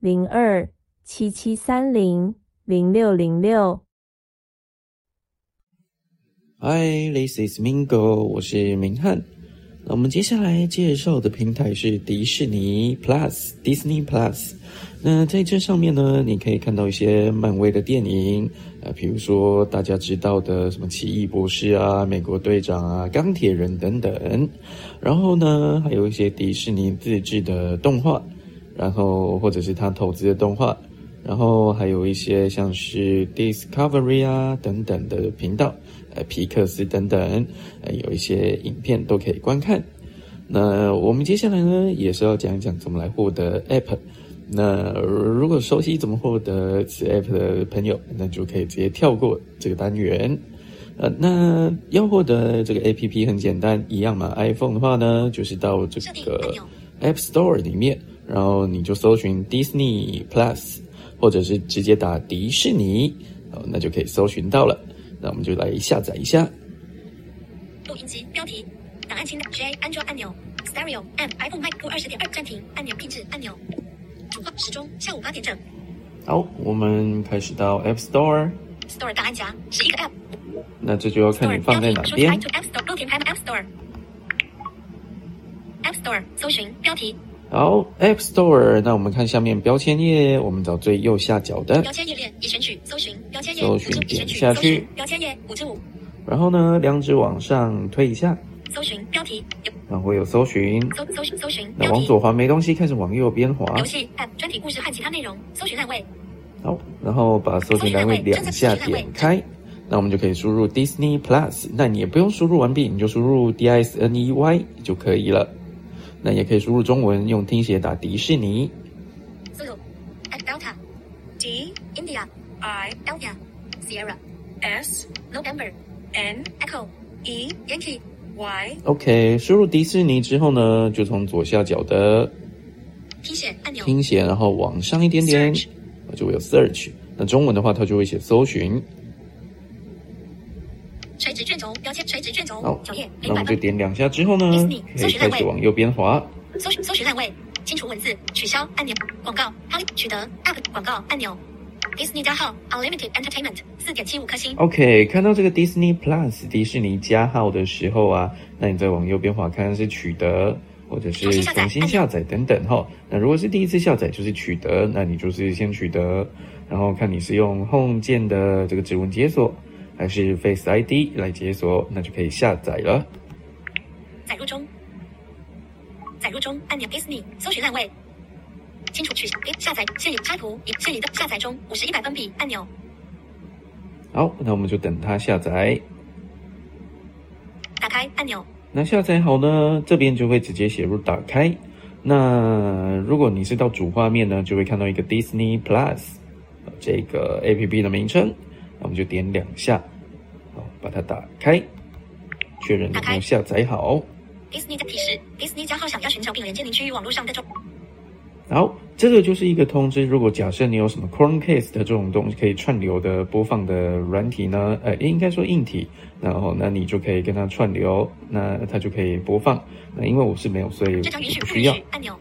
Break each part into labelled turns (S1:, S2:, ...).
S1: 零二七七三零零六零六。
S2: Hi，this is Mingo，我是明翰。那我们接下来介绍的平台是迪士尼 Plus，Disney Plus。那在这上面呢，你可以看到一些漫威的电影，呃，比如说大家知道的什么奇异博士啊、美国队长啊、钢铁人等等。然后呢，还有一些迪士尼自制的动画，然后或者是他投资的动画，然后还有一些像是 Discovery 啊等等的频道，呃，皮克斯等等，呃，有一些影片都可以观看。那我们接下来呢，也是要讲一讲怎么来获得 App。那如果熟悉怎么获得此 app 的朋友，那就可以直接跳过这个单元。呃，那要获得这个 app 很简单，一样嘛。iPhone 的话呢，就是到这个 App Store 里面，然后你就搜寻 Disney Plus，或者是直接打迪士尼，哦，那就可以搜寻到了。那我们就来下载一下。
S3: 录音机标题：档案清单 J 安装按钮 Stereo M iPhone Mac Pro 二十点二暂停按钮配置按钮。时钟下午八点整。
S2: 好，我们开始到 App Store。
S3: Store 档案夹十一个 App。
S2: 那这就要看你放在哪边。
S3: App Store 不填排 App Store。App Store 搜寻标题。
S2: 好，App Store，那我们看下面标签页，我们找最右下角的
S3: 标签页链已选取，搜寻标签页，
S2: 搜寻点下去，
S3: 标签页五之五。
S2: 然后呢，两指往上推一下。
S3: 搜寻标题，
S2: 然后有搜寻，
S3: 搜搜寻搜寻。
S2: 那往左滑没东西，开始往右边滑。
S3: 游戏、App、专题故事和其他内容，搜寻栏位。
S2: 好，然后把搜寻栏位两下点开，那我们就可以输入 Disney Plus。那你也不用输入完毕，你就输入 D I S N E Y 就可以了。那也可以输入中文，用听写打迪士尼。
S3: 输入 Delta. D India. I Alpha Sierra. S November. N Echo. E Yankee。
S2: OK，输入迪士尼之后呢，就从左下角的
S3: 听写按钮，
S2: 听写，然后往上一点点，就会有 Search。那中文的话，它就会写搜寻。
S3: 垂直卷轴标签，垂直卷轴。
S2: 好，那我们就点两下之后呢，可以开始往右边滑。
S3: 搜寻搜寻栏位，清除文字，取消按钮，广告，好，取得 App 广告按钮。Disney 加号，Unlimited Entertainment，四点七五颗星。
S2: OK，看到这个 Disney Plus 迪士尼加号的时候啊，那你再往右边滑，看看是取得或者是重新下载等等哈。那如果是第一次下载，就是取得，那你就是先取得，然后看你是用 Home 键的这个指纹解锁，还是 Face ID 来解锁，那就可以下载了。
S3: 载入中，载入中按钮 Disney 搜寻烂位。清除取消下载现有插图已现已的下载中五十一百分比按钮。
S2: 好，那我们就等它下载。
S3: 打开按钮。
S2: 那下载好呢，这边就会直接写入打开。那如果你是到主画面呢，就会看到一个 Disney Plus 这个 A P P 的名称。那我们就点两下，好，把它打开，确认有没有下载好。
S3: Disney 的提示：Disney 加号想要寻找并连接您区域网络上的中。
S2: 好，这个就是一个通知。如果假设你有什么 Chromecast 的这种东西可以串流的播放的软体呢？呃，应该说硬体，然后那你就可以跟它串流，那它就可以播放。那因为我是没有，所以不需要。
S3: 按钮。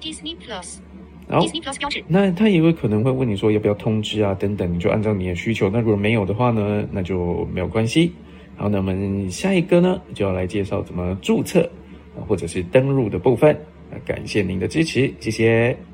S3: Disney Plus。
S2: 好。那他也有可能会问你说要不要通知啊等等，你就按照你的需求。那如果没有的话呢，那就没有关系。好，那我们下一个呢就要来介绍怎么注册或者是登录的部分。感谢您的支持，谢谢。